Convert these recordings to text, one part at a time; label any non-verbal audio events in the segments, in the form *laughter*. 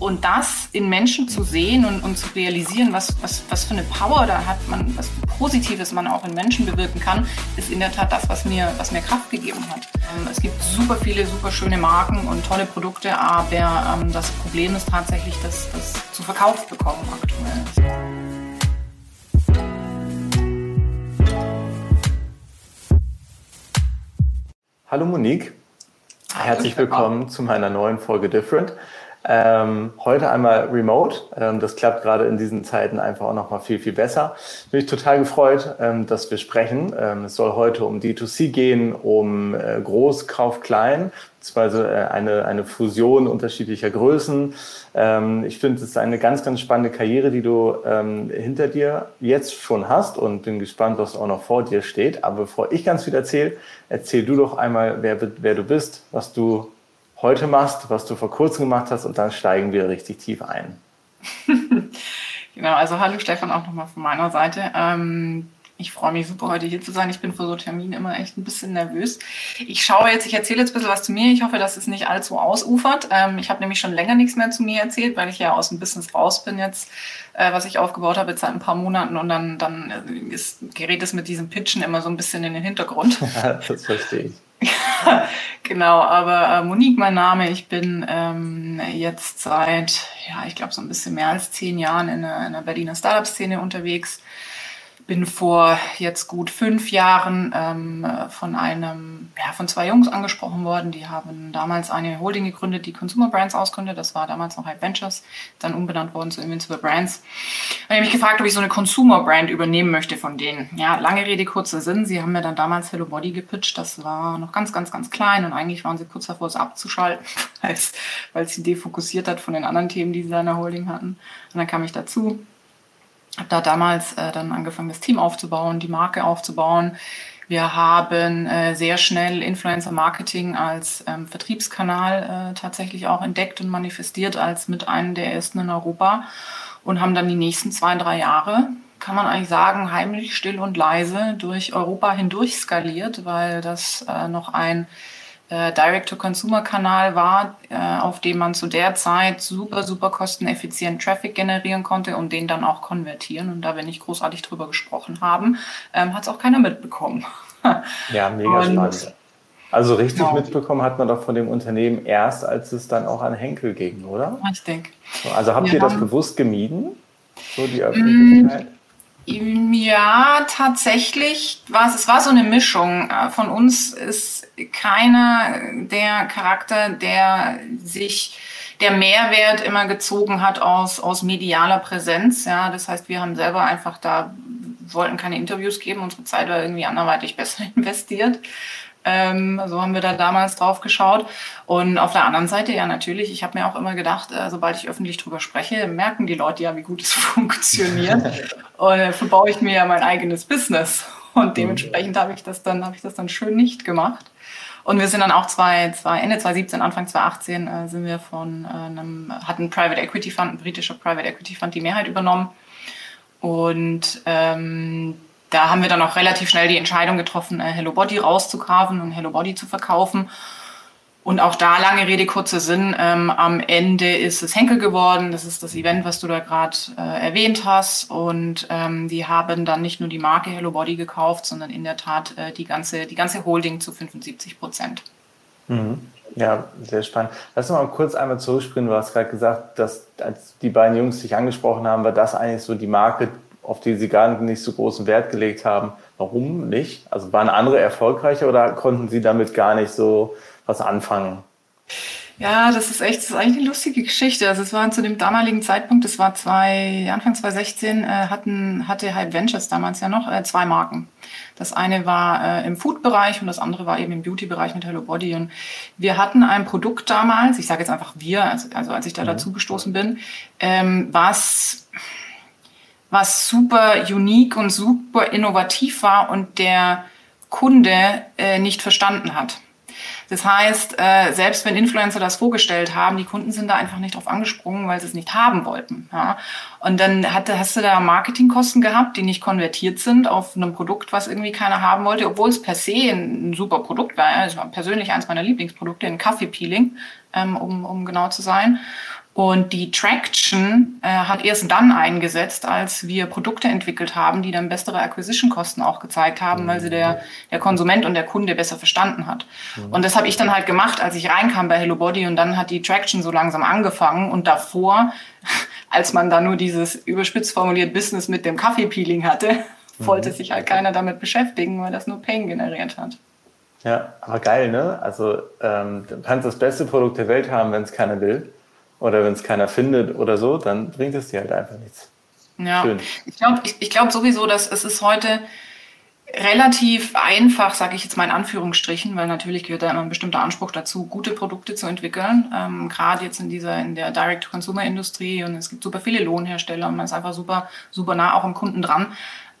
Und das in Menschen zu sehen und, und zu realisieren, was, was, was für eine Power da hat man, was Positives man auch in Menschen bewirken kann, ist in der Tat das, was mir, was mir Kraft gegeben hat. Ähm, es gibt super viele, super schöne Marken und tolle Produkte, aber ähm, das Problem ist tatsächlich, dass das zu Verkauf bekommen aktuell. Hallo Monique, herzlich willkommen zu meiner neuen Folge Different. Ähm, heute einmal remote. Ähm, das klappt gerade in diesen Zeiten einfach auch noch mal viel, viel besser. Bin ich total gefreut, ähm, dass wir sprechen. Ähm, es soll heute um D2C gehen, um äh, Groß, Kauf, Klein, beziehungsweise äh, eine, eine Fusion unterschiedlicher Größen. Ähm, ich finde, es ist eine ganz, ganz spannende Karriere, die du ähm, hinter dir jetzt schon hast und bin gespannt, was auch noch vor dir steht. Aber bevor ich ganz viel erzähle, erzähl du doch einmal, wer, wer du bist, was du heute machst, was du vor kurzem gemacht hast und dann steigen wir richtig tief ein. *laughs* genau, also hallo Stefan auch nochmal von meiner Seite. Ähm, ich freue mich super, heute hier zu sein. Ich bin vor so Terminen immer echt ein bisschen nervös. Ich schaue jetzt, ich erzähle jetzt ein bisschen was zu mir. Ich hoffe, dass es nicht allzu ausufert. Ähm, ich habe nämlich schon länger nichts mehr zu mir erzählt, weil ich ja aus dem Business raus bin jetzt, äh, was ich aufgebaut habe jetzt seit ein paar Monaten. Und dann, dann äh, ist, gerät es mit diesem Pitchen immer so ein bisschen in den Hintergrund. *laughs* das verstehe ich. *laughs* genau, aber äh, Monique mein Name. Ich bin ähm, jetzt seit, ja, ich glaube so ein bisschen mehr als zehn Jahren in der, in der Berliner Startup-Szene unterwegs bin vor jetzt gut fünf Jahren ähm, von einem, ja, von zwei Jungs angesprochen worden. Die haben damals eine Holding gegründet, die Consumer Brands ausgründet. Das war damals noch Hype Ventures, dann umbenannt worden zu Invincible Brands. Und ich habe mich gefragt, ob ich so eine Consumer Brand übernehmen möchte von denen. Ja, lange Rede, kurzer Sinn. Sie haben mir dann damals Hello Body gepitcht. Das war noch ganz, ganz, ganz klein und eigentlich waren sie kurz davor, es abzuschalten, *laughs* weil es sie defokussiert hat von den anderen Themen, die sie in der Holding hatten. Und dann kam ich dazu habe da damals äh, dann angefangen, das Team aufzubauen, die Marke aufzubauen. Wir haben äh, sehr schnell Influencer Marketing als ähm, Vertriebskanal äh, tatsächlich auch entdeckt und manifestiert als mit einem der ersten in Europa und haben dann die nächsten zwei, drei Jahre, kann man eigentlich sagen, heimlich, still und leise durch Europa hindurch skaliert, weil das äh, noch ein äh, Direct-to-Consumer-Kanal war, äh, auf dem man zu der Zeit super, super kosteneffizient Traffic generieren konnte und den dann auch konvertieren. Und da wir nicht großartig drüber gesprochen haben, ähm, hat es auch keiner mitbekommen. *laughs* ja, mega und, spannend. Also richtig genau. mitbekommen hat man doch von dem Unternehmen erst, als es dann auch an Henkel ging, oder? Richtig. Also habt ihr das bewusst gemieden? So die Öffentlichkeit? Ja, tatsächlich war es, es war so eine Mischung. Äh, von uns ist keiner der Charakter, der sich der Mehrwert immer gezogen hat aus, aus medialer Präsenz. Ja, das heißt, wir haben selber einfach da, wollten keine Interviews geben, unsere Zeit war irgendwie anderweitig *laughs* besser investiert. Ähm, so haben wir da damals drauf geschaut. Und auf der anderen Seite, ja, natürlich, ich habe mir auch immer gedacht, äh, sobald ich öffentlich drüber spreche, merken die Leute ja, wie gut es *laughs* funktioniert. und äh, verbaue ich mir ja mein eigenes Business. Und dementsprechend habe ich das dann, habe ich das dann schön nicht gemacht. Und wir sind dann auch zwei, zwei, Ende 2017, Anfang 2018 äh, sind wir von äh, einem, hatten Private Equity Fund, ein britischer Private Equity Fund, die Mehrheit übernommen. Und ähm, da haben wir dann auch relativ schnell die Entscheidung getroffen, äh, Hello Body rauszukaufen und Hello Body zu verkaufen. Und auch da lange Rede, kurzer Sinn. Ähm, am Ende ist es Henkel geworden. Das ist das Event, was du da gerade äh, erwähnt hast. Und ähm, die haben dann nicht nur die Marke Hello Body gekauft, sondern in der Tat äh, die, ganze, die ganze Holding zu 75 Prozent. Mhm. Ja, sehr spannend. Lass uns mal kurz einmal zurückspringen. Du hast gerade gesagt, dass als die beiden Jungs sich angesprochen haben, war das eigentlich so die Marke, auf die sie gar nicht so großen Wert gelegt haben. Warum nicht? Also waren andere erfolgreicher oder konnten sie damit gar nicht so was anfangen? Ja, das ist echt, das ist eigentlich eine lustige Geschichte. Also es war zu dem damaligen Zeitpunkt, das war zwei, Anfang 2016, äh, hatten, hatte Hype Ventures damals ja noch äh, zwei Marken. Das eine war äh, im Food-Bereich und das andere war eben im Beauty-Bereich mit Hello Body. Und wir hatten ein Produkt damals, ich sage jetzt einfach wir, also, also als ich da mhm. dazu gestoßen bin, ähm, was was super unique und super innovativ war und der Kunde äh, nicht verstanden hat. Das heißt, äh, selbst wenn Influencer das vorgestellt haben, die Kunden sind da einfach nicht drauf angesprungen, weil sie es nicht haben wollten. Ja? Und dann hatte, hast du da Marketingkosten gehabt, die nicht konvertiert sind auf einem Produkt, was irgendwie keiner haben wollte, obwohl es per se ein, ein super Produkt war. Ja? Es war persönlich eins meiner Lieblingsprodukte, ein Kaffeepeeling, ähm, um, um genau zu sein. Und die Traction äh, hat erst dann eingesetzt, als wir Produkte entwickelt haben, die dann bessere Acquisition-Kosten auch gezeigt haben, weil sie der, der Konsument und der Kunde besser verstanden hat. Mhm. Und das habe ich dann halt gemacht, als ich reinkam bei Hello Body und dann hat die Traction so langsam angefangen und davor, *laughs* als man da nur dieses überspitzt formuliert Business mit dem Kaffeepeeling hatte, *laughs* mhm. wollte sich halt keiner damit beschäftigen, weil das nur Pain generiert hat. Ja, aber geil, ne? Also ähm, du kannst das beste Produkt der Welt haben, wenn es keiner will oder wenn es keiner findet oder so, dann bringt es dir halt einfach nichts. Ja, Schön. ich glaube ich, ich glaub sowieso, dass es ist heute relativ einfach, sage ich jetzt mal in Anführungsstrichen, weil natürlich gehört da immer ein bestimmter Anspruch dazu, gute Produkte zu entwickeln. Ähm, Gerade jetzt in dieser in der Direct-to-Consumer-Industrie und es gibt super viele Lohnhersteller und man ist einfach super super nah auch am Kunden dran.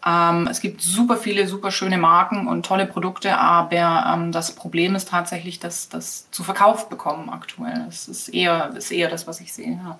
Ähm, es gibt super viele, super schöne Marken und tolle Produkte, aber ähm, das Problem ist tatsächlich, dass das zu verkauft bekommen aktuell. Das ist eher, ist eher das, was ich sehe. Ja,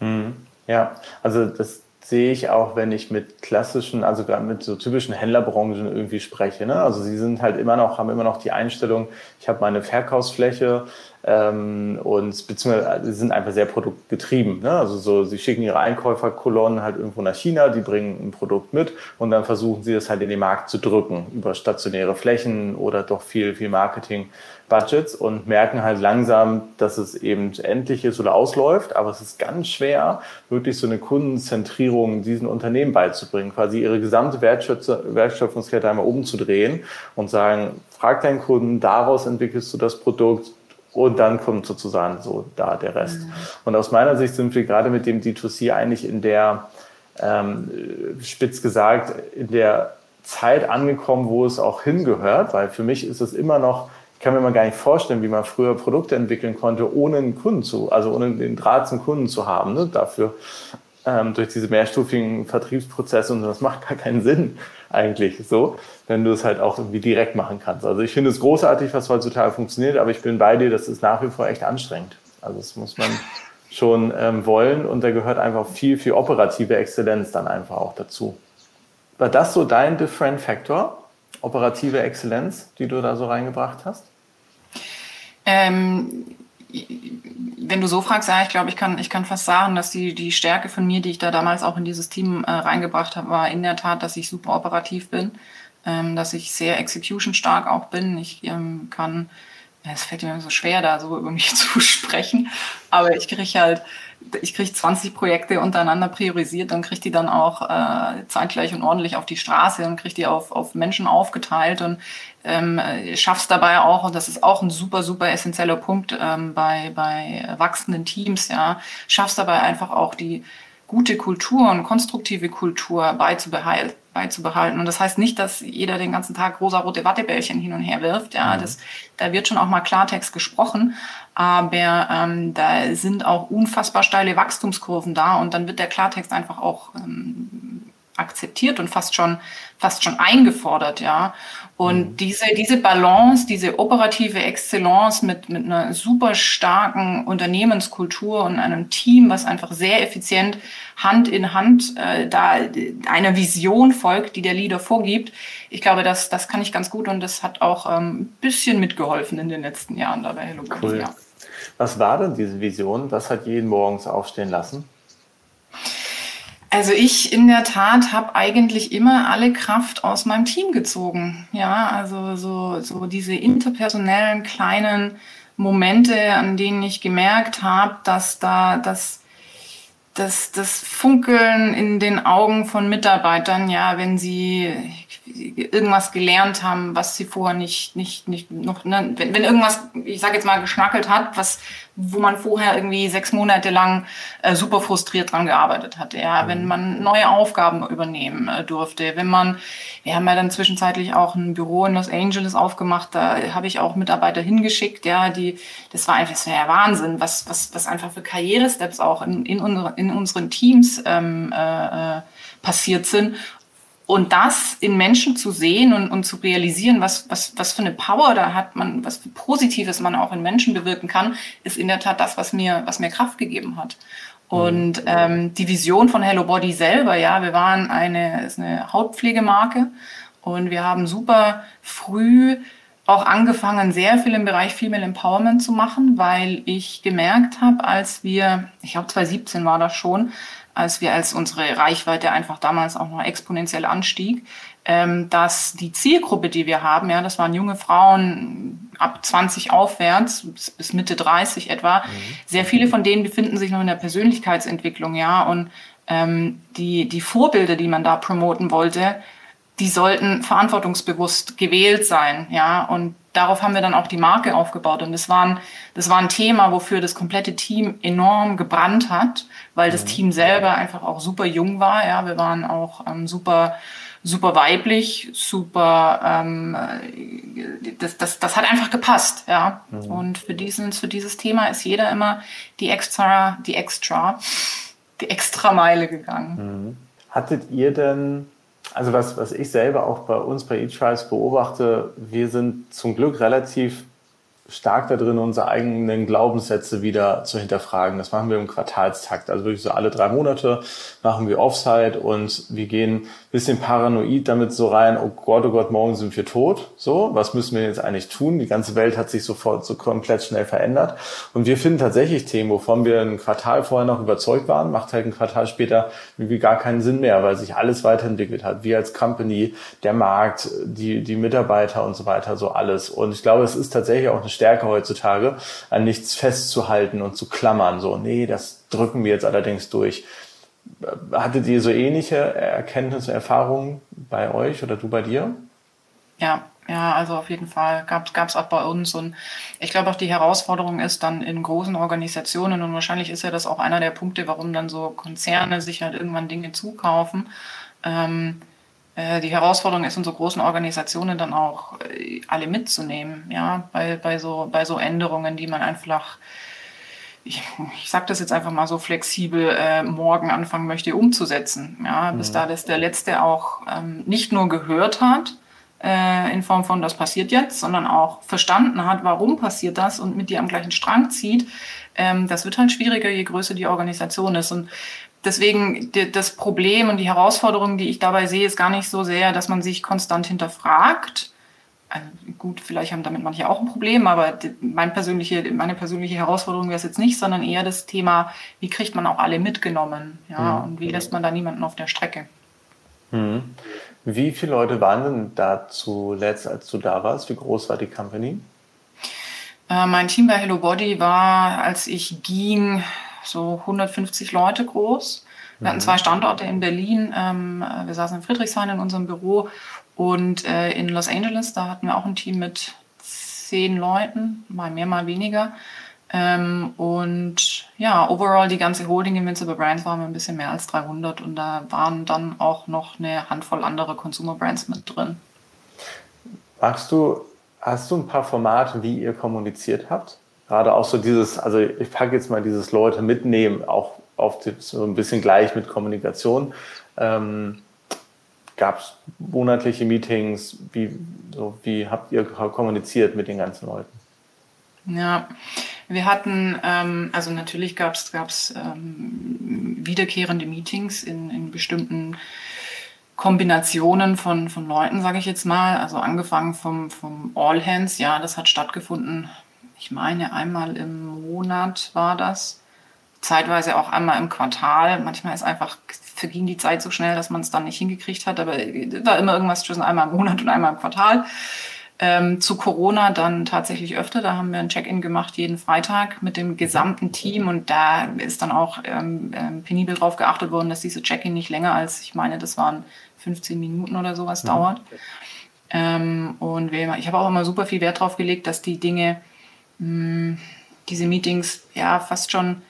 mhm. ja also das sehe ich auch, wenn ich mit klassischen, also gerade mit so typischen Händlerbranchen irgendwie spreche. Ne? Also sie sind halt immer noch, haben immer noch die Einstellung, ich habe meine Verkaufsfläche, ähm, und beziehungsweise sie sind einfach sehr produktgetrieben. Ne? Also so, sie schicken ihre Einkäuferkolonnen halt irgendwo nach China, die bringen ein Produkt mit und dann versuchen sie das halt in den Markt zu drücken über stationäre Flächen oder doch viel, viel Marketing-Budgets und merken halt langsam, dass es eben endlich ist oder ausläuft, aber es ist ganz schwer, wirklich so eine Kundenzentrierung diesen Unternehmen beizubringen, quasi ihre gesamte Wertschöpfungskette einmal umzudrehen und sagen, frag deinen Kunden, daraus entwickelst du das Produkt, und dann kommt sozusagen so da der Rest. Mhm. Und aus meiner Sicht sind wir gerade mit dem D2C eigentlich in der, ähm, spitz gesagt, in der Zeit angekommen, wo es auch hingehört, weil für mich ist es immer noch, ich kann mir mal gar nicht vorstellen, wie man früher Produkte entwickeln konnte, ohne einen Kunden zu, also ohne den Draht zum Kunden zu haben. Ne? Dafür ähm, durch diese mehrstufigen Vertriebsprozesse und so, das macht gar keinen Sinn eigentlich so, wenn du es halt auch irgendwie direkt machen kannst. Also ich finde es großartig, was heutzutage funktioniert, aber ich bin bei dir, das ist nach wie vor echt anstrengend. Also das muss man *laughs* schon ähm, wollen und da gehört einfach viel, viel operative Exzellenz dann einfach auch dazu. War das so dein Different Factor, operative Exzellenz, die du da so reingebracht hast? Ähm, wenn du so fragst, ja, ich glaube, ich kann, ich kann fast sagen, dass die, die Stärke von mir, die ich da damals auch in dieses Team äh, reingebracht habe, war in der Tat, dass ich super operativ bin, ähm, dass ich sehr execution stark auch bin. Ich ähm, kann, es fällt mir so schwer, da so über mich *laughs* zu sprechen, aber ich kriege halt, ich kriege 20 Projekte untereinander priorisiert und kriege die dann auch äh, zeitgleich und ordentlich auf die Straße und kriege die auf, auf Menschen aufgeteilt und ähm, schaffst dabei auch, und das ist auch ein super, super essentieller Punkt ähm, bei, bei wachsenden Teams, ja, schaffst dabei einfach auch die gute Kultur und konstruktive Kultur beizubehalten beizubehalten. Und das heißt nicht, dass jeder den ganzen Tag rosa-rote Wattebällchen hin und her wirft. Ja, mhm. das, da wird schon auch mal Klartext gesprochen. Aber ähm, da sind auch unfassbar steile Wachstumskurven da und dann wird der Klartext einfach auch ähm, akzeptiert und fast schon, fast schon eingefordert, ja. Und mhm. diese, diese Balance, diese operative Exzellence mit, mit einer super starken Unternehmenskultur und einem Team, was einfach sehr effizient Hand in Hand äh, da einer Vision folgt, die der Leader vorgibt. Ich glaube, das, das kann ich ganz gut und das hat auch ähm, ein bisschen mitgeholfen in den letzten Jahren dabei. Hello cool. Ja. Was war denn diese Vision? Was hat jeden morgens aufstehen lassen? Also ich in der Tat habe eigentlich immer alle Kraft aus meinem Team gezogen. Ja, also so, so diese interpersonellen kleinen Momente, an denen ich gemerkt habe, dass da das, das, das Funkeln in den Augen von Mitarbeitern, ja, wenn sie irgendwas gelernt haben, was sie vorher nicht, nicht, nicht noch, ne, wenn, wenn irgendwas, ich sage jetzt mal, geschnackelt hat, was, wo man vorher irgendwie sechs Monate lang äh, super frustriert dran gearbeitet hat, ja, mhm. wenn man neue Aufgaben übernehmen äh, durfte, wenn man, wir haben ja dann zwischenzeitlich auch ein Büro in Los Angeles aufgemacht, da habe ich auch Mitarbeiter hingeschickt, ja, die, das war einfach, das war ja Wahnsinn, was, was, was einfach für Karrieresteps auch in, in, unsere, in unseren Teams ähm, äh, äh passiert sind und das in Menschen zu sehen und, und zu realisieren, was, was, was für eine Power da hat man, was für Positives man auch in Menschen bewirken kann, ist in der Tat das, was mir, was mir Kraft gegeben hat. Und mhm. ähm, die Vision von Hello Body selber, ja, wir waren eine, ist eine Hautpflegemarke und wir haben super früh auch angefangen, sehr viel im Bereich Female Empowerment zu machen, weil ich gemerkt habe, als wir, ich glaube 2017 war das schon, als wir als unsere Reichweite einfach damals auch noch exponentiell anstieg, ähm, dass die Zielgruppe, die wir haben, ja, das waren junge Frauen ab 20 aufwärts bis Mitte 30 etwa, mhm. sehr viele von denen befinden sich noch in der Persönlichkeitsentwicklung, ja, und ähm, die, die Vorbilder, die man da promoten wollte, die sollten verantwortungsbewusst gewählt sein, ja. Und darauf haben wir dann auch die Marke aufgebaut. Und das war ein, das war ein Thema, wofür das komplette Team enorm gebrannt hat, weil das mhm. Team selber einfach auch super jung war, ja. Wir waren auch ähm, super, super weiblich, super, ähm, das, das, das hat einfach gepasst, ja. Mhm. Und für diesen, für dieses Thema ist jeder immer die extra, die extra, die extra Meile gegangen. Mhm. Hattet ihr denn also was, was ich selber auch bei uns bei eTrials beobachte, wir sind zum Glück relativ stark da drin, unsere eigenen Glaubenssätze wieder zu hinterfragen. Das machen wir im Quartalstakt. Also wirklich so alle drei Monate machen wir Offside und wir gehen bisschen paranoid damit so rein, oh Gott, oh Gott, morgen sind wir tot. So, was müssen wir jetzt eigentlich tun? Die ganze Welt hat sich sofort so komplett schnell verändert. Und wir finden tatsächlich Themen, wovon wir ein Quartal vorher noch überzeugt waren, macht halt ein Quartal später irgendwie gar keinen Sinn mehr, weil sich alles weiterentwickelt hat. Wir als Company, der Markt, die, die Mitarbeiter und so weiter, so alles. Und ich glaube, es ist tatsächlich auch eine Stärke heutzutage, an nichts festzuhalten und zu klammern. So, nee, das drücken wir jetzt allerdings durch. Hattet ihr so ähnliche Erkenntnisse, Erfahrungen bei euch oder du bei dir? Ja, ja, also auf jeden Fall gab es auch bei uns. Und ich glaube auch die Herausforderung ist dann in großen Organisationen und wahrscheinlich ist ja das auch einer der Punkte, warum dann so Konzerne sich halt irgendwann Dinge zukaufen. Ähm, äh, die Herausforderung ist, in so großen Organisationen dann auch äh, alle mitzunehmen, ja, bei, bei, so, bei so Änderungen, die man einfach ich, ich sage das jetzt einfach mal so flexibel, äh, morgen anfangen möchte umzusetzen. Ja, bis mhm. da das der Letzte auch ähm, nicht nur gehört hat, äh, in Form von, das passiert jetzt, sondern auch verstanden hat, warum passiert das und mit dir am gleichen Strang zieht. Ähm, das wird halt schwieriger, je größer die Organisation ist. Und deswegen das Problem und die Herausforderung, die ich dabei sehe, ist gar nicht so sehr, dass man sich konstant hinterfragt, also gut, vielleicht haben damit manche auch ein Problem, aber mein persönliche, meine persönliche Herausforderung wäre es jetzt nicht, sondern eher das Thema, wie kriegt man auch alle mitgenommen, ja, mhm. und wie lässt man da niemanden auf der Strecke. Mhm. Wie viele Leute waren denn da zuletzt, als du da warst? Wie groß war die Company? Äh, mein Team bei Hello Body war, als ich ging, so 150 Leute groß. Wir hatten mhm. zwei Standorte in Berlin. Ähm, wir saßen in Friedrichshain in unserem Büro und äh, in Los Angeles, da hatten wir auch ein Team mit zehn Leuten, mal mehr, mal weniger. Ähm, und ja, overall die ganze Holding Invincible Brands waren wir ein bisschen mehr als 300 und da waren dann auch noch eine Handvoll andere Consumer Brands mit drin. Magst du, hast du ein paar Formate, wie ihr kommuniziert habt? Gerade auch so dieses, also ich packe jetzt mal dieses Leute mitnehmen, auch auf die, so ein bisschen gleich mit Kommunikation. Ähm, Gab es monatliche Meetings? Wie, so, wie habt ihr kommuniziert mit den ganzen Leuten? Ja, wir hatten, ähm, also natürlich gab es ähm, wiederkehrende Meetings in, in bestimmten Kombinationen von, von Leuten, sage ich jetzt mal. Also angefangen vom, vom All Hands, ja, das hat stattgefunden. Ich meine, einmal im Monat war das. Zeitweise auch einmal im Quartal. Manchmal ist einfach verging die Zeit so schnell, dass man es dann nicht hingekriegt hat. Aber war immer irgendwas zwischen einmal im Monat und einmal im Quartal. Ähm, zu Corona dann tatsächlich öfter. Da haben wir ein Check-in gemacht jeden Freitag mit dem gesamten Team und da ist dann auch ähm, ähm, penibel drauf geachtet worden, dass diese Check-in nicht länger als, ich meine, das waren 15 Minuten oder sowas mhm. dauert. Ähm, und wir, ich habe auch immer super viel Wert drauf gelegt, dass die Dinge, mh, hm, diese Meetings ja fast schon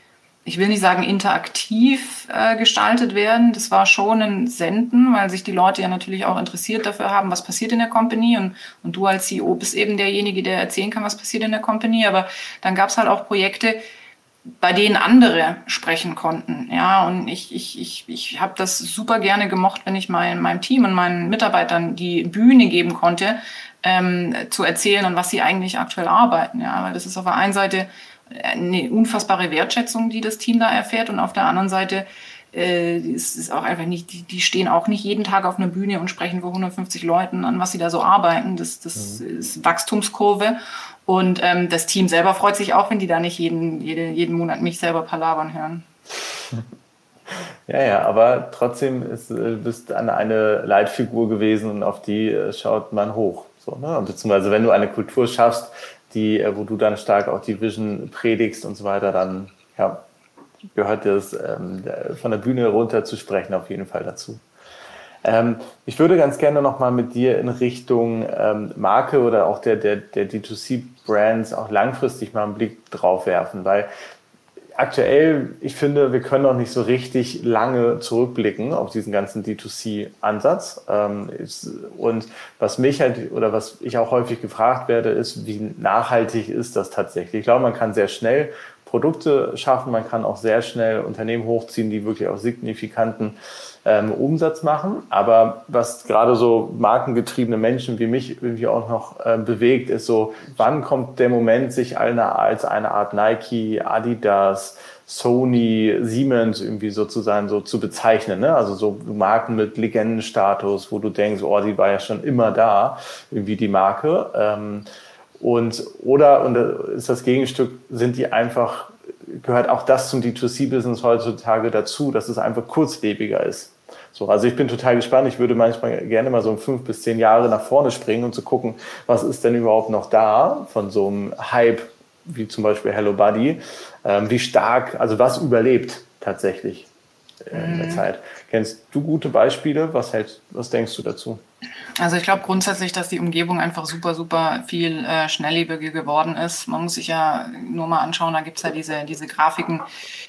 ich will nicht sagen interaktiv äh, gestaltet werden. Das war schon ein Senden, weil sich die Leute ja natürlich auch interessiert dafür haben, was passiert in der Company. Und, und du als CEO bist eben derjenige, der erzählen kann, was passiert in der Company. Aber dann gab es halt auch Projekte, bei denen andere sprechen konnten. Ja, und ich, ich, ich, ich habe das super gerne gemocht, wenn ich mein, meinem Team und meinen Mitarbeitern die Bühne geben konnte, ähm, zu erzählen, an was sie eigentlich aktuell arbeiten. Ja, weil das ist auf der einen Seite eine unfassbare Wertschätzung, die das Team da erfährt und auf der anderen Seite äh, es ist auch einfach nicht, die, die stehen auch nicht jeden Tag auf einer Bühne und sprechen vor 150 Leuten an, was sie da so arbeiten. Das, das mhm. ist Wachstumskurve. Und ähm, das Team selber freut sich auch, wenn die da nicht jeden, jede, jeden Monat mich selber palabern hören. *laughs* Ja, ja, aber trotzdem ist, äh, bist du eine Leitfigur gewesen und auf die äh, schaut man hoch. So, ne? Beziehungsweise wenn du eine Kultur schaffst, die, äh, wo du dann stark auch die Vision predigst und so weiter, dann ja, gehört das ähm, von der Bühne runter zu sprechen auf jeden Fall dazu. Ähm, ich würde ganz gerne nochmal mit dir in Richtung ähm, Marke oder auch der, der, der D2C-Brands auch langfristig mal einen Blick drauf werfen, weil aktuell, ich finde, wir können noch nicht so richtig lange zurückblicken auf diesen ganzen D2C-Ansatz. Ähm, und was mich halt oder was ich auch häufig gefragt werde, ist, wie nachhaltig ist das tatsächlich? Ich glaube, man kann sehr schnell Produkte schaffen, man kann auch sehr schnell Unternehmen hochziehen, die wirklich auch signifikanten ähm, Umsatz machen. Aber was gerade so markengetriebene Menschen wie mich irgendwie auch noch äh, bewegt, ist so, wann kommt der Moment, sich eine, als eine Art Nike, Adidas, Sony, Siemens irgendwie sozusagen so zu bezeichnen. Ne? Also so Marken mit Legendenstatus, wo du denkst, oh, die war ja schon immer da, irgendwie die Marke. Ähm, und oder, und das ist das Gegenstück, sind die einfach, gehört auch das zum D2C-Business heutzutage dazu, dass es einfach kurzlebiger ist. So, also ich bin total gespannt. Ich würde manchmal gerne mal so fünf bis zehn Jahre nach vorne springen und zu gucken, was ist denn überhaupt noch da von so einem Hype wie zum Beispiel Hello Buddy. Ähm, wie stark, also was überlebt tatsächlich in der mhm. Zeit. Kennst du gute Beispiele? Was, hält, was denkst du dazu? Also ich glaube grundsätzlich, dass die Umgebung einfach super, super viel äh, schnelllebiger geworden ist. Man muss sich ja nur mal anschauen, da gibt es ja diese, diese Grafiken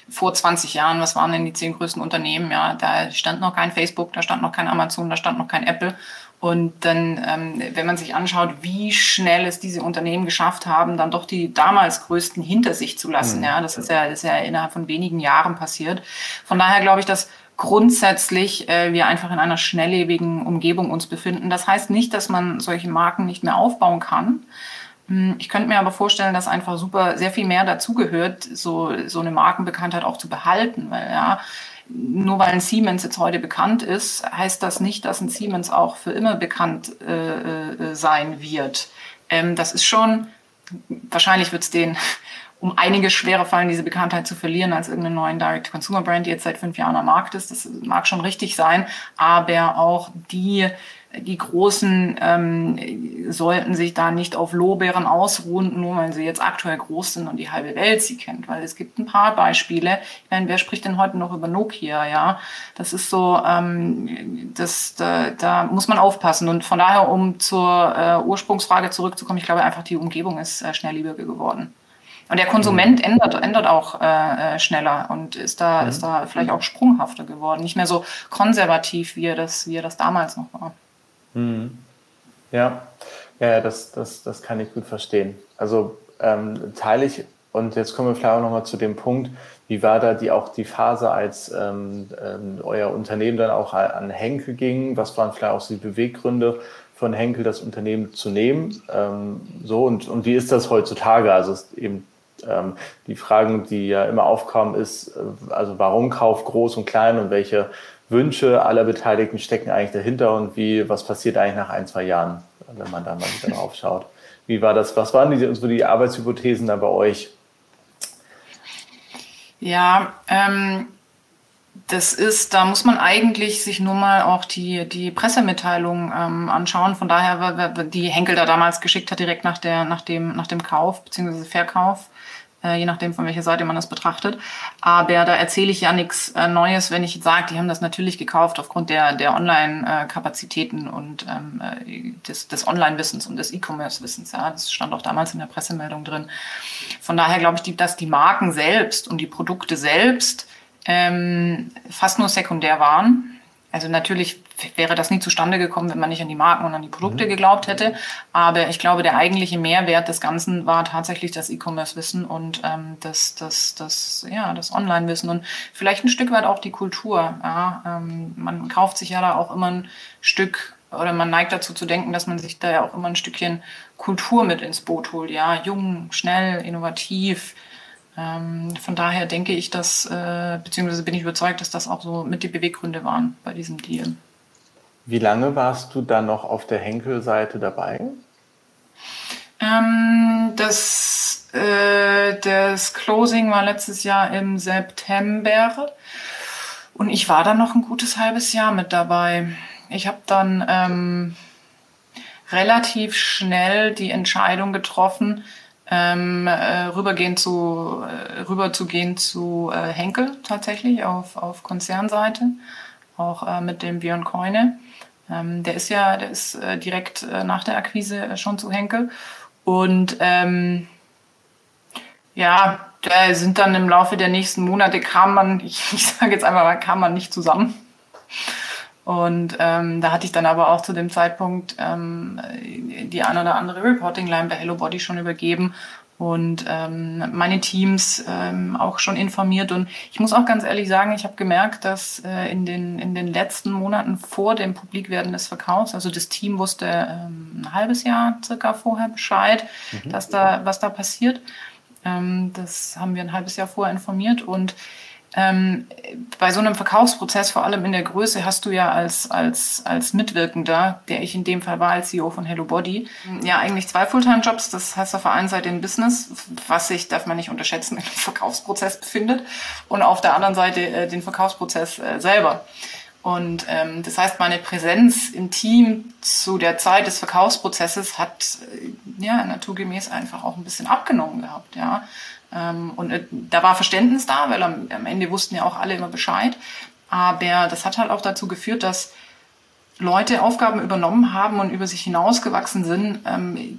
vor 20 Jahren, was waren denn die zehn größten Unternehmen? Ja, da stand noch kein Facebook, da stand noch kein Amazon, da stand noch kein Apple. Und dann, ähm, wenn man sich anschaut, wie schnell es diese Unternehmen geschafft haben, dann doch die damals größten hinter sich zu lassen. Mhm. Ja, das ist ja, das ist ja innerhalb von wenigen Jahren passiert. Von daher glaube ich, dass grundsätzlich äh, wir einfach in einer schnelllebigen Umgebung uns befinden. Das heißt nicht, dass man solche Marken nicht mehr aufbauen kann. Hm, ich könnte mir aber vorstellen, dass einfach super sehr viel mehr dazugehört, so, so eine Markenbekanntheit auch zu behalten, weil ja, nur weil ein Siemens jetzt heute bekannt ist, heißt das nicht, dass ein Siemens auch für immer bekannt äh, äh, sein wird. Ähm, das ist schon, wahrscheinlich wird es den *laughs* um einiges schwerer fallen, diese Bekanntheit zu verlieren als irgendeinen neuen Direct-to-Consumer-Brand, die jetzt seit fünf Jahren am Markt ist. Das mag schon richtig sein, aber auch die die Großen ähm, sollten sich da nicht auf Lorbeeren ausruhen, nur weil sie jetzt aktuell groß sind und die halbe Welt sie kennt. Weil es gibt ein paar Beispiele. Ich meine, wer spricht denn heute noch über Nokia? Ja, das ist so, ähm, das, da, da muss man aufpassen. Und von daher, um zur äh, Ursprungsfrage zurückzukommen, ich glaube einfach, die Umgebung ist äh, schnelllebiger geworden. Und der Konsument mhm. ändert, ändert auch äh, äh, schneller und ist da, mhm. ist da vielleicht auch sprunghafter geworden. Nicht mehr so konservativ, wie er das, wie er das damals noch war. Mhm. Ja, ja, das, das, das kann ich gut verstehen. Also ähm, teile ich, und jetzt kommen wir vielleicht auch nochmal zu dem Punkt, wie war da die, auch die Phase, als ähm, ähm, euer Unternehmen dann auch an Henkel ging? Was waren vielleicht auch so die Beweggründe von Henkel, das Unternehmen zu nehmen? Ähm, so und, und wie ist das heutzutage? Also eben ähm, die Fragen, die ja immer aufkommen, ist, äh, also warum Kauf groß und klein und welche Wünsche aller Beteiligten stecken eigentlich dahinter und wie, was passiert eigentlich nach ein, zwei Jahren, wenn man da mal wieder drauf schaut. Wie war das, was waren die, so die Arbeitshypothesen da bei euch? Ja, ähm, das ist, da muss man eigentlich sich nur mal auch die, die Pressemitteilung ähm, anschauen. Von daher, die Henkel da damals geschickt hat, direkt nach, der, nach, dem, nach dem Kauf bzw. Verkauf je nachdem, von welcher Seite man das betrachtet. Aber da erzähle ich ja nichts äh, Neues, wenn ich sage, die haben das natürlich gekauft aufgrund der, der Online-Kapazitäten und ähm, äh, des, des Online-Wissens und des E-Commerce-Wissens. Ja, das stand auch damals in der Pressemeldung drin. Von daher glaube ich, dass die Marken selbst und die Produkte selbst ähm, fast nur sekundär waren. Also natürlich wäre das nie zustande gekommen, wenn man nicht an die Marken und an die Produkte mhm. geglaubt hätte. Aber ich glaube, der eigentliche Mehrwert des Ganzen war tatsächlich das E-Commerce-Wissen und ähm, das, das, das, ja, das Online-Wissen und vielleicht ein Stück weit auch die Kultur. Ja, ähm, man kauft sich ja da auch immer ein Stück oder man neigt dazu zu denken, dass man sich da ja auch immer ein Stückchen Kultur mit ins Boot holt. Ja, jung, schnell, innovativ, Ähm, von daher denke ich, dass, äh, beziehungsweise bin ich überzeugt, dass das auch so mit die Beweggründe waren bei diesem Deal. Wie lange warst du dann noch auf der Henkel-Seite dabei? Ähm, das, äh, das Closing war letztes Jahr im September und ich war dann noch ein gutes halbes Jahr mit dabei. Ich habe dann ähm, relativ schnell die Entscheidung getroffen, ähm, äh, rübergehen zu, äh, rüber zu gehen zu äh, Henkel tatsächlich auf, auf Konzernseite, auch äh, mit dem Björn Keune. Ähm, der ist ja, der ist äh, direkt äh, nach der Akquise äh, schon zu Henkel. Und ähm, ja, da sind dann im Laufe der nächsten Monate kam man, ich, *laughs* ich sage jetzt einfach mal, kam man nicht zusammen. Und ähm, da hatte ich dann aber auch zu dem Zeitpunkt ähm, die ein oder andere Reporting-Line bei Hello Body schon übergeben und ähm, meine Teams ähm, auch schon informiert. Und ich muss auch ganz ehrlich sagen, ich habe gemerkt, dass äh, in, den, in den letzten Monaten vor dem Publikwerden des Verkaufs, also das Team wusste ähm, ein halbes Jahr circa vorher Bescheid, mhm. dass da, was da passiert. Ähm, das haben wir ein halbes Jahr vorher informiert und ähm, bei so einem Verkaufsprozess, vor allem in der Größe, hast du ja als, als, als Mitwirkender, der ich in dem Fall war, als CEO von Hello Body, ja eigentlich zwei Fulltime-Jobs. Das heißt auf der einen Seite ein Business, was sich, darf man nicht unterschätzen, *laughs* im Verkaufsprozess befindet und auf der anderen Seite äh, den Verkaufsprozess äh, selber. Und ähm, das heißt, meine Präsenz im Team zu der Zeit des Verkaufsprozesses hat äh, ja naturgemäß einfach auch ein bisschen abgenommen gehabt, ja. Ähm, und äh, da war Verständnis da, weil am, am Ende wussten ja auch alle immer Bescheid. Aber das hat halt auch dazu geführt, dass Leute Aufgaben übernommen haben und über sich hinausgewachsen sind ähm,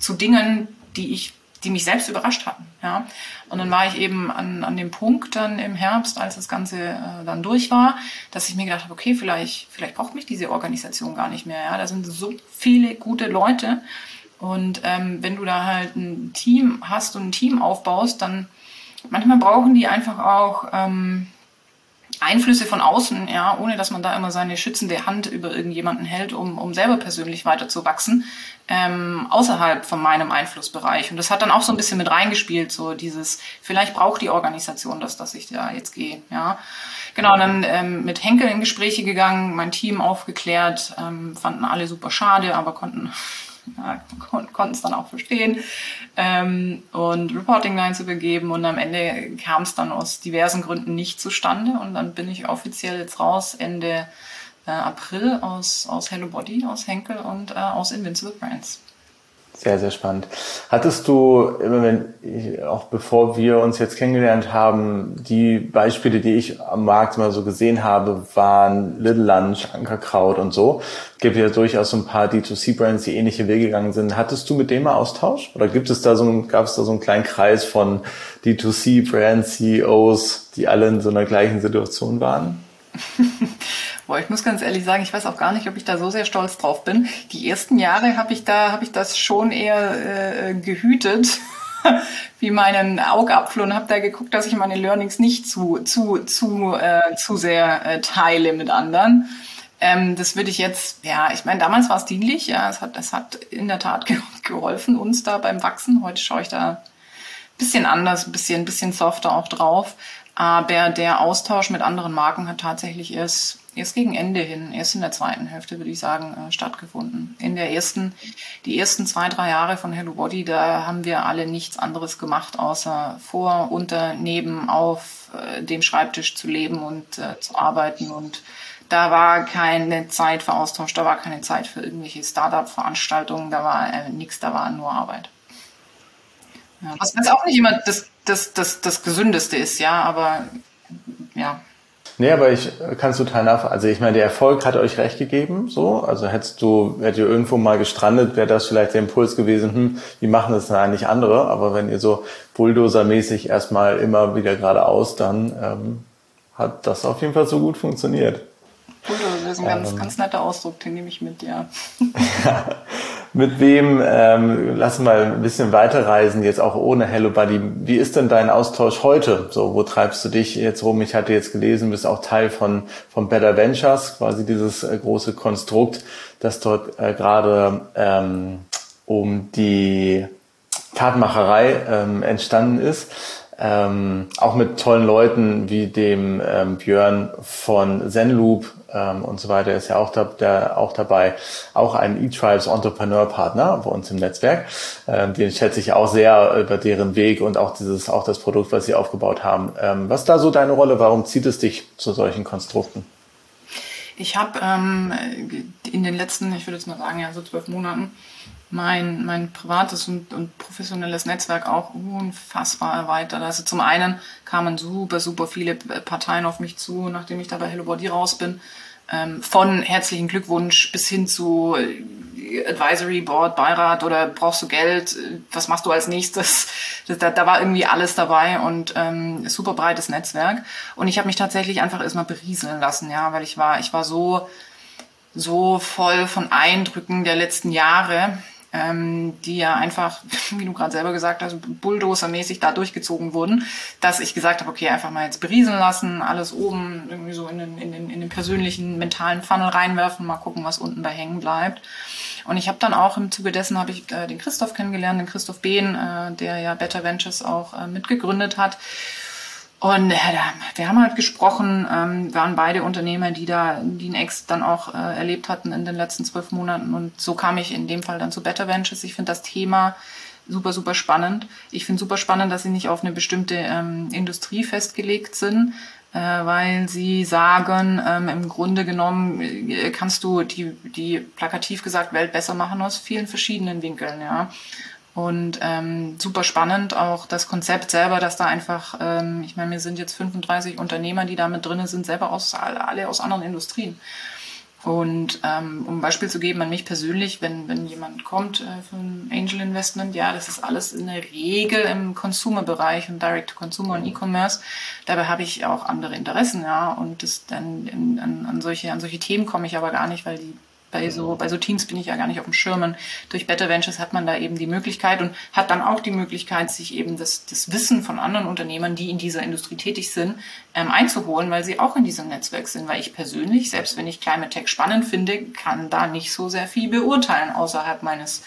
zu Dingen, die ich, die mich selbst überrascht hatten. Ja? Und dann war ich eben an, an dem Punkt dann im Herbst, als das Ganze äh, dann durch war, dass ich mir gedacht habe, okay, vielleicht, vielleicht braucht mich diese Organisation gar nicht mehr. Ja? Da sind so viele gute Leute und ähm, wenn du da halt ein Team hast und ein Team aufbaust, dann manchmal brauchen die einfach auch ähm, Einflüsse von außen, ja, ohne dass man da immer seine schützende Hand über irgendjemanden hält, um, um selber persönlich weiterzuwachsen, ähm, außerhalb von meinem Einflussbereich. Und das hat dann auch so ein bisschen mit reingespielt, so dieses, vielleicht braucht die Organisation das, dass ich da jetzt gehe, ja. Genau, dann ähm, mit Henkel in Gespräche gegangen, mein Team aufgeklärt, ähm, fanden alle super schade, aber konnten ja, konnten es dann auch verstehen ähm, und Reporting Line zu begeben und am Ende kam es dann aus diversen Gründen nicht zustande und dann bin ich offiziell jetzt raus Ende äh, April aus, aus Hello Body, aus Henkel und äh, aus Invincible Brands. Sehr, sehr spannend. Hattest du, immer wenn, auch bevor wir uns jetzt kennengelernt haben, die Beispiele, die ich am Markt immer so gesehen habe, waren Little Lunch, Ankerkraut und so. Es gibt ja durchaus so ein paar D2C-Brands, die ähnliche Wege gegangen sind. Hattest du mit dem mal Austausch? Oder gibt es da so ein, gab es da so einen kleinen Kreis von D2C-Brand-CEOs, die alle in so einer gleichen Situation waren? *laughs* Boah, ich muss ganz ehrlich sagen, ich weiß auch gar nicht, ob ich da so sehr stolz drauf bin. Die ersten Jahre habe ich da, habe ich das schon eher äh, gehütet, *laughs* wie meinen Augapfel und habe da geguckt, dass ich meine Learnings nicht zu zu zu äh, zu sehr äh, teile mit anderen. Ähm, das würde ich jetzt, ja, ich meine, damals war es dienlich, ja, es hat, es hat in der Tat *laughs* geholfen uns da beim Wachsen. Heute schaue ich da ein bisschen anders, ein bisschen, ein bisschen softer auch drauf. Aber der Austausch mit anderen Marken hat tatsächlich erst, erst gegen Ende hin, erst in der zweiten Hälfte, würde ich sagen, äh, stattgefunden. In der ersten, die ersten zwei, drei Jahre von Hello Body, da haben wir alle nichts anderes gemacht, außer vor, unter, neben, auf äh, dem Schreibtisch zu leben und äh, zu arbeiten und da war keine Zeit für Austausch, da war keine Zeit für irgendwelche Startup-Veranstaltungen, da war äh, nichts, da war nur Arbeit. Ja, was auch nicht immer das das, das, das Gesündeste ist, ja, aber ja. Nee, aber ich kann es total nach. Also ich meine, der Erfolg hat euch recht gegeben, so. Also hättest du, hättet ihr irgendwo mal gestrandet, wäre das vielleicht der Impuls gewesen, hm, wie machen das denn eigentlich andere? Aber wenn ihr so Bulldozer-mäßig erstmal immer wieder geradeaus, dann ähm, hat das auf jeden Fall so gut funktioniert. Bulldozer ist ein ganz, ähm, ganz netter Ausdruck, den nehme ich mit, ja. *laughs* *laughs* Mit wem, ähm, lass mal ein bisschen weiterreisen, jetzt auch ohne Hello Buddy. Wie ist denn dein Austausch heute? So, wo treibst du dich jetzt rum? Ich hatte jetzt gelesen, bist auch Teil von, von Better Ventures, quasi dieses äh, große Konstrukt, das dort äh, gerade ähm, um die Tatmacherei ähm, entstanden ist. Ähm, auch mit tollen Leuten wie dem ähm, Björn von Zenloop ähm, und so weiter ist ja auch, da, der, auch dabei. Auch ein eTribes Entrepreneur Partner bei uns im Netzwerk. Ähm, den schätze ich auch sehr über deren Weg und auch dieses, auch das Produkt, was sie aufgebaut haben. Ähm, was da so deine Rolle? Warum zieht es dich zu solchen Konstrukten? Ich habe ähm, in den letzten, ich würde jetzt mal sagen, ja, so zwölf Monaten mein, mein privates und, und professionelles Netzwerk auch unfassbar erweitert. Also zum einen kamen super, super viele Parteien auf mich zu, nachdem ich da bei Hello Body raus bin. Ähm, von herzlichen Glückwunsch bis hin zu äh, Advisory Board, Beirat oder brauchst du Geld, äh, was machst du als nächstes? *laughs* Da, da war irgendwie alles dabei und ähm, super breites Netzwerk. Und ich habe mich tatsächlich einfach erstmal berieseln lassen, ja, weil ich war, ich war so, so voll von Eindrücken der letzten Jahre ähm, die ja einfach, *laughs* wie du gerade selber gesagt hast, bulldosermäßig da durchgezogen wurden, dass ich gesagt habe, okay, einfach mal jetzt berieseln lassen, alles oben irgendwie so in den, in den, in den persönlichen mentalen Funnel reinwerfen, mal gucken, was unten da hängen bleibt. Und ich habe dann auch im Zuge dessen habe ich äh, den Christoph kennengelernt, den Christoph Behn, äh, der ja Better Ventures auch äh, mitgegründet hat. Und äh, wir haben halt gesprochen, ähm, waren beide Unternehmer, die da, die ein Ex dann auch äh, erlebt hatten in den letzten zwölf Monaten. Und so kam ich in dem Fall dann zu Better Ventures. Ich finde das Thema super, super spannend. Ich finde super spannend, dass sie nicht auf eine bestimmte ähm, Industrie festgelegt sind, äh, weil sie sagen, ähm, im Grunde genommen äh, kannst du die, die plakativ gesagt Welt besser machen aus vielen verschiedenen Winkeln, ja. Und ähm, super spannend auch das Konzept selber, dass da einfach, ähm, ich meine, wir sind jetzt 35 Unternehmer, die da mit drin sind, selber aus alle aus anderen Industrien. Und ähm, um ein Beispiel zu geben an mich persönlich, wenn, wenn jemand kommt äh, für ein Angel Investment, ja, das ist alles in der Regel im Consumer-Bereich und Direct-to-Consumer und E-Commerce. Dabei habe ich auch andere Interessen, ja, und das dann in, an, an, solche, an solche Themen komme ich aber gar nicht, weil die bei so, bei so Teams bin ich ja gar nicht auf dem Schirm. durch Better Ventures hat man da eben die Möglichkeit und hat dann auch die Möglichkeit, sich eben das, das Wissen von anderen Unternehmern, die in dieser Industrie tätig sind, ähm, einzuholen, weil sie auch in diesem Netzwerk sind. Weil ich persönlich, selbst wenn ich Climate Tech spannend finde, kann da nicht so sehr viel beurteilen außerhalb meines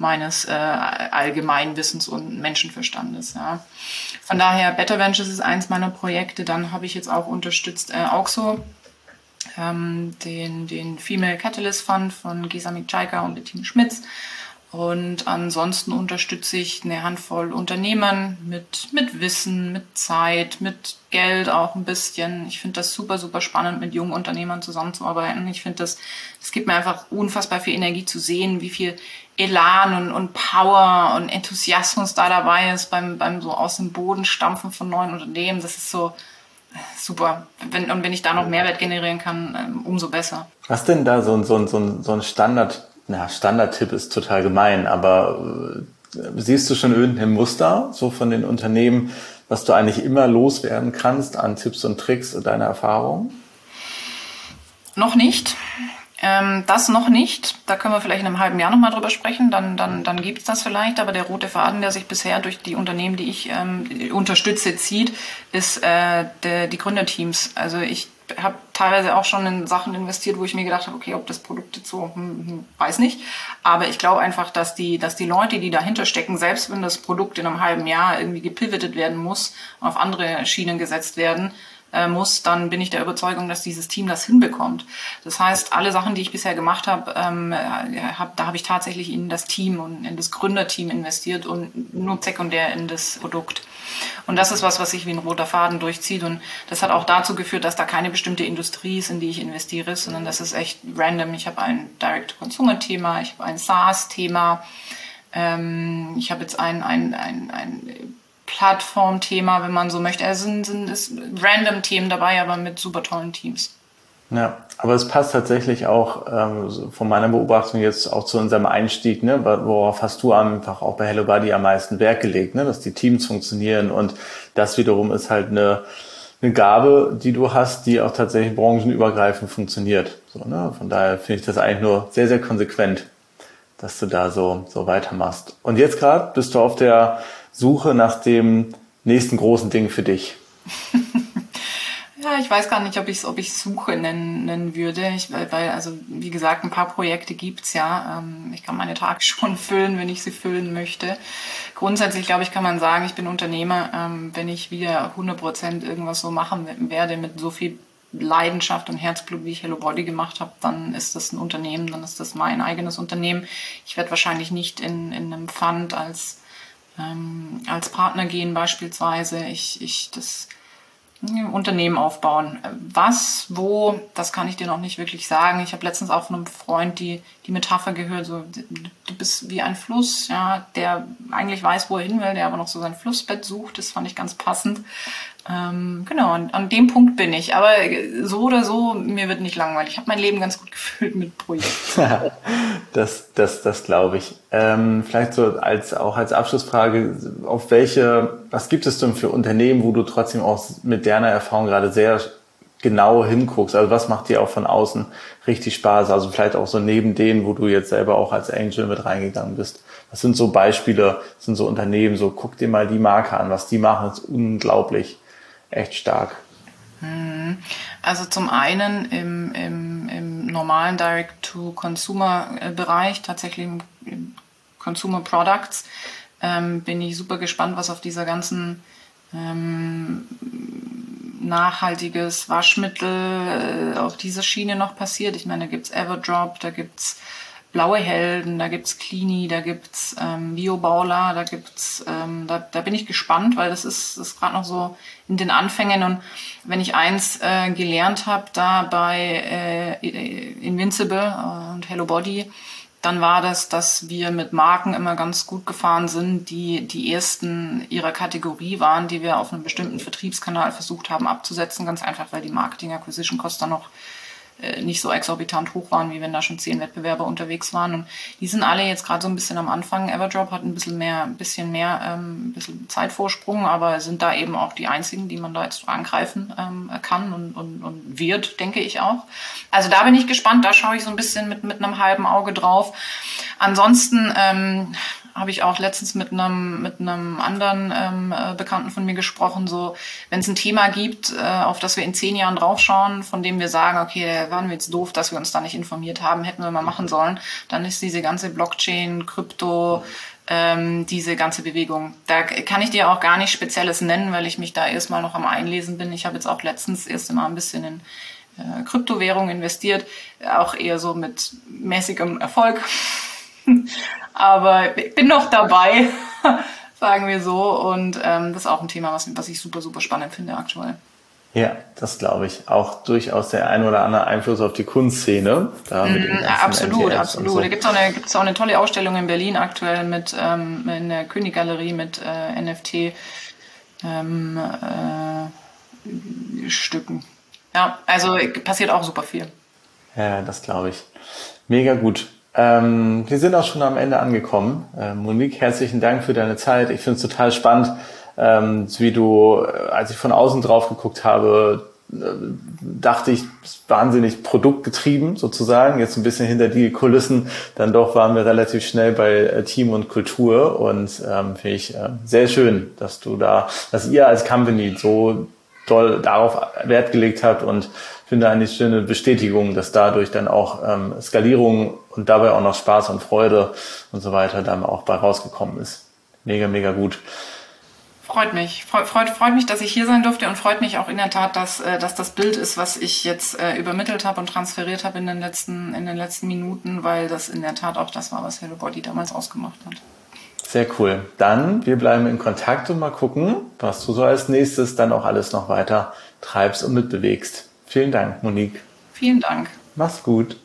meines äh, Allgemeinwissens und Menschenverstandes. Ja. Von daher, Better Ventures ist eins meiner Projekte. Dann habe ich jetzt auch unterstützt äh, Auxo, ähm, den, den Female Catalyst Fund von Gisa Mikchaika und Bettine Schmitz. Und ansonsten unterstütze ich eine Handvoll Unternehmen mit, mit Wissen, mit Zeit, mit Geld auch ein bisschen. Ich finde das super, super spannend, mit jungen Unternehmern zusammenzuarbeiten. Ich finde das, es gibt mir einfach unfassbar viel Energie zu sehen, wie viel Elan und, und Power und Enthusiasmus da dabei ist beim, beim so aus dem Boden stampfen von neuen Unternehmen. Das ist so, super. Wenn, und wenn ich da noch Mehrwert generieren kann, ähm, umso besser. Was denn da so, so, so, so ein Standard, na, Standardtipp ist total gemein, aber äh, siehst du schon irgendein Muster, so von den Unternehmen, was du eigentlich immer loswerden kannst an Tipps und Tricks und deiner Erfahrung? Noch nicht. Ähm, das noch nicht. Da können wir vielleicht in einem halben Jahr nochmal drüber sprechen. Dann, dann, dann gibt es das vielleicht. Aber der rote Faden, der sich bisher durch die Unternehmen, die ich ähm, unterstütze, zieht, ist äh, der, die Gründerteams. Also ich habe teilweise auch schon in Sachen investiert, wo ich mir gedacht habe, okay, ob das Produkt jetzt so, hm, hm, weiß nicht. Aber ich glaube einfach, dass die, dass die Leute, die dahinter stecken, selbst wenn das Produkt in einem halben Jahr irgendwie gepivotet werden muss und auf andere Schienen gesetzt werden, muss, dann bin ich der Überzeugung, dass dieses Team das hinbekommt. Das heißt, alle Sachen, die ich bisher gemacht habe, ähm, hab, da habe ich tatsächlich in das Team und in das Gründerteam investiert und nur sekundär in das Produkt. Und das ist was, was sich wie ein roter Faden durchzieht. Und das hat auch dazu geführt, dass da keine bestimmte Industrie ist, in die ich investiere, sondern das ist echt random. Ich habe ein Direct-to-Consumer-Thema, ich habe ein SaaS-Thema, ähm, ich habe jetzt ein, ein, ein, ein Plattformthema, wenn man so möchte. Es sind, sind ist random Themen dabei, aber mit super tollen Teams. Ja, aber es passt tatsächlich auch ähm, von meiner Beobachtung jetzt auch zu unserem Einstieg, ne? worauf hast du einfach auch bei Hello Buddy am meisten Wert gelegt, ne? dass die Teams funktionieren und das wiederum ist halt eine, eine Gabe, die du hast, die auch tatsächlich branchenübergreifend funktioniert. So, ne? Von daher finde ich das eigentlich nur sehr, sehr konsequent, dass du da so, so weitermachst. Und jetzt gerade bist du auf der Suche nach dem nächsten großen Ding für dich? *laughs* Ja, ich weiß gar nicht, ob ich es ob Suche nennen, nennen würde. Ich, weil, also wie gesagt, ein paar Projekte gibt's ja. Ähm, ich kann meine Tage *laughs* schon füllen, wenn ich sie füllen möchte. Grundsätzlich, glaube ich, kann man sagen, ich bin Unternehmer. Ähm, wenn ich wieder 100 Prozent irgendwas so machen werde mit so viel Leidenschaft und Herzblut, wie ich Hello Body gemacht habe, dann ist das ein Unternehmen, dann ist das mein eigenes Unternehmen. Ich werde wahrscheinlich nicht in, in einem Fund als, ähm, als Partner gehen beispielsweise. Ich, ich, das Unternehmen aufbauen. Was, wo, das kann ich dir noch nicht wirklich sagen. Ich habe letztens auch von einem Freund die, die Metapher gehört, so du bist wie ein Fluss, ja, der eigentlich weiß, wo er hin will, der aber noch so sein Flussbett sucht. Das fand ich ganz passend. Ähm, genau, an, an, dem Punkt bin ich. Aber so oder so, mir wird nicht langweilig. Ich habe mein Leben ganz gut *laughs* gefüllt mit Projekten. *laughs* das das, das glaube ich. Ähm, vielleicht so als auch als Abschlussfrage, auf welche, was gibt es denn für Unternehmen, wo du trotzdem auch mit deiner Erfahrung gerade sehr genau hinguckst? Also was macht dir auch von außen richtig Spaß? Also vielleicht auch so neben denen, wo du jetzt selber auch als Angel mit reingegangen bist. Was sind so Beispiele, sind so Unternehmen, so guck dir mal die Marke an, was die machen, ist unglaublich echt stark. Mhm. Also zum einen im, im, im normalen Direct-to-Consumer-Bereich, tatsächlich im, Consumer Products, ähm, bin ich super gespannt, was auf dieser ganzen ähm, nachhaltiges Waschmittel äh, auf dieser Schiene noch passiert. Ich meine, da gibt's Everdrop, da gibt's Blaue Helden, da gibt's Clini, da gibt's ähm, Biobaula, da gibt's, ähm, da, da bin ich gespannt, weil das ist, ist gerade noch so in den Anfängen. Und wenn ich eins äh, gelernt habe, da bei äh, Invincible äh, und Hello Body, dann war das, dass wir mit Marken immer ganz gut gefahren sind, die die ersten ihrer Kategorie waren, die wir auf einem bestimmten Vertriebskanal versucht haben abzusetzen, ganz einfach, weil die Marketing Acquisition Cost dann noch nicht so exorbitant hoch waren, wie wenn da schon zehn Wettbewerber unterwegs waren. Und die sind alle jetzt gerade so ein bisschen am Anfang. Everdrop hat ein bisschen mehr, ein bisschen mehr, ähm, ein bisschen Zeitvorsprung, aber sind da eben auch die einzigen, die man da jetzt angreifen ähm, kann und, und, und wird, denke ich auch. Also da bin ich gespannt, da schaue ich so ein bisschen mit, mit einem halben Auge drauf. Ansonsten ähm, habe ich auch letztens mit einem mit einem anderen ähm, äh, Bekannten von mir gesprochen. So, wenn es ein Thema gibt, äh, auf das wir in zehn Jahren draufschauen, von dem wir sagen, okay, waren wir jetzt doof, dass wir uns da nicht informiert haben, hätten wir mal machen sollen, dann ist diese ganze Blockchain, Krypto, ähm, diese ganze Bewegung. Da kann ich dir auch gar nicht Spezielles nennen, weil ich mich da erstmal noch am Einlesen bin. Ich habe jetzt auch letztens erst mal ein bisschen in äh, Kryptowährung investiert, auch eher so mit mäßigem Erfolg. *laughs* Aber ich bin noch dabei, *laughs* sagen wir so. Und ähm, das ist auch ein Thema, was, was ich super, super spannend finde aktuell. Ja, das glaube ich. Auch durchaus der ein oder andere Einfluss auf die Kunstszene. Da mm, absolut, NTFs absolut. So. Da gibt es auch, eine, gibt's auch eine tolle Ausstellung in Berlin aktuell mit ähm, in der Königgalerie mit äh, NFT ähm, äh, Stücken. Ja, also passiert auch super viel. Ja, das glaube ich. Mega gut. Ähm, wir sind auch schon am Ende angekommen. Äh, Monique, herzlichen Dank für deine Zeit. Ich finde es total spannend, ähm, wie du, äh, als ich von außen drauf geguckt habe, äh, dachte ich, wahnsinnig produktgetrieben sozusagen. Jetzt ein bisschen hinter die Kulissen, dann doch waren wir relativ schnell bei äh, Team und Kultur und ähm, finde ich äh, sehr schön, dass du da, dass ihr als Company so doll darauf Wert gelegt habt und finde eine schöne Bestätigung, dass dadurch dann auch ähm, Skalierung und dabei auch noch Spaß und Freude und so weiter dann auch bei rausgekommen ist. Mega, mega gut. Freut mich. Freut, freut, freut mich, dass ich hier sein durfte und freut mich auch in der Tat, dass, äh, dass das Bild ist, was ich jetzt äh, übermittelt habe und transferiert habe in den letzten, in den letzten Minuten, weil das in der Tat auch das war, was Hello Body damals ausgemacht hat. Sehr cool. Dann, wir bleiben in Kontakt und mal gucken, was du so als nächstes dann auch alles noch weiter treibst und mitbewegst. Vielen Dank, Monique. Vielen Dank. Mach's gut.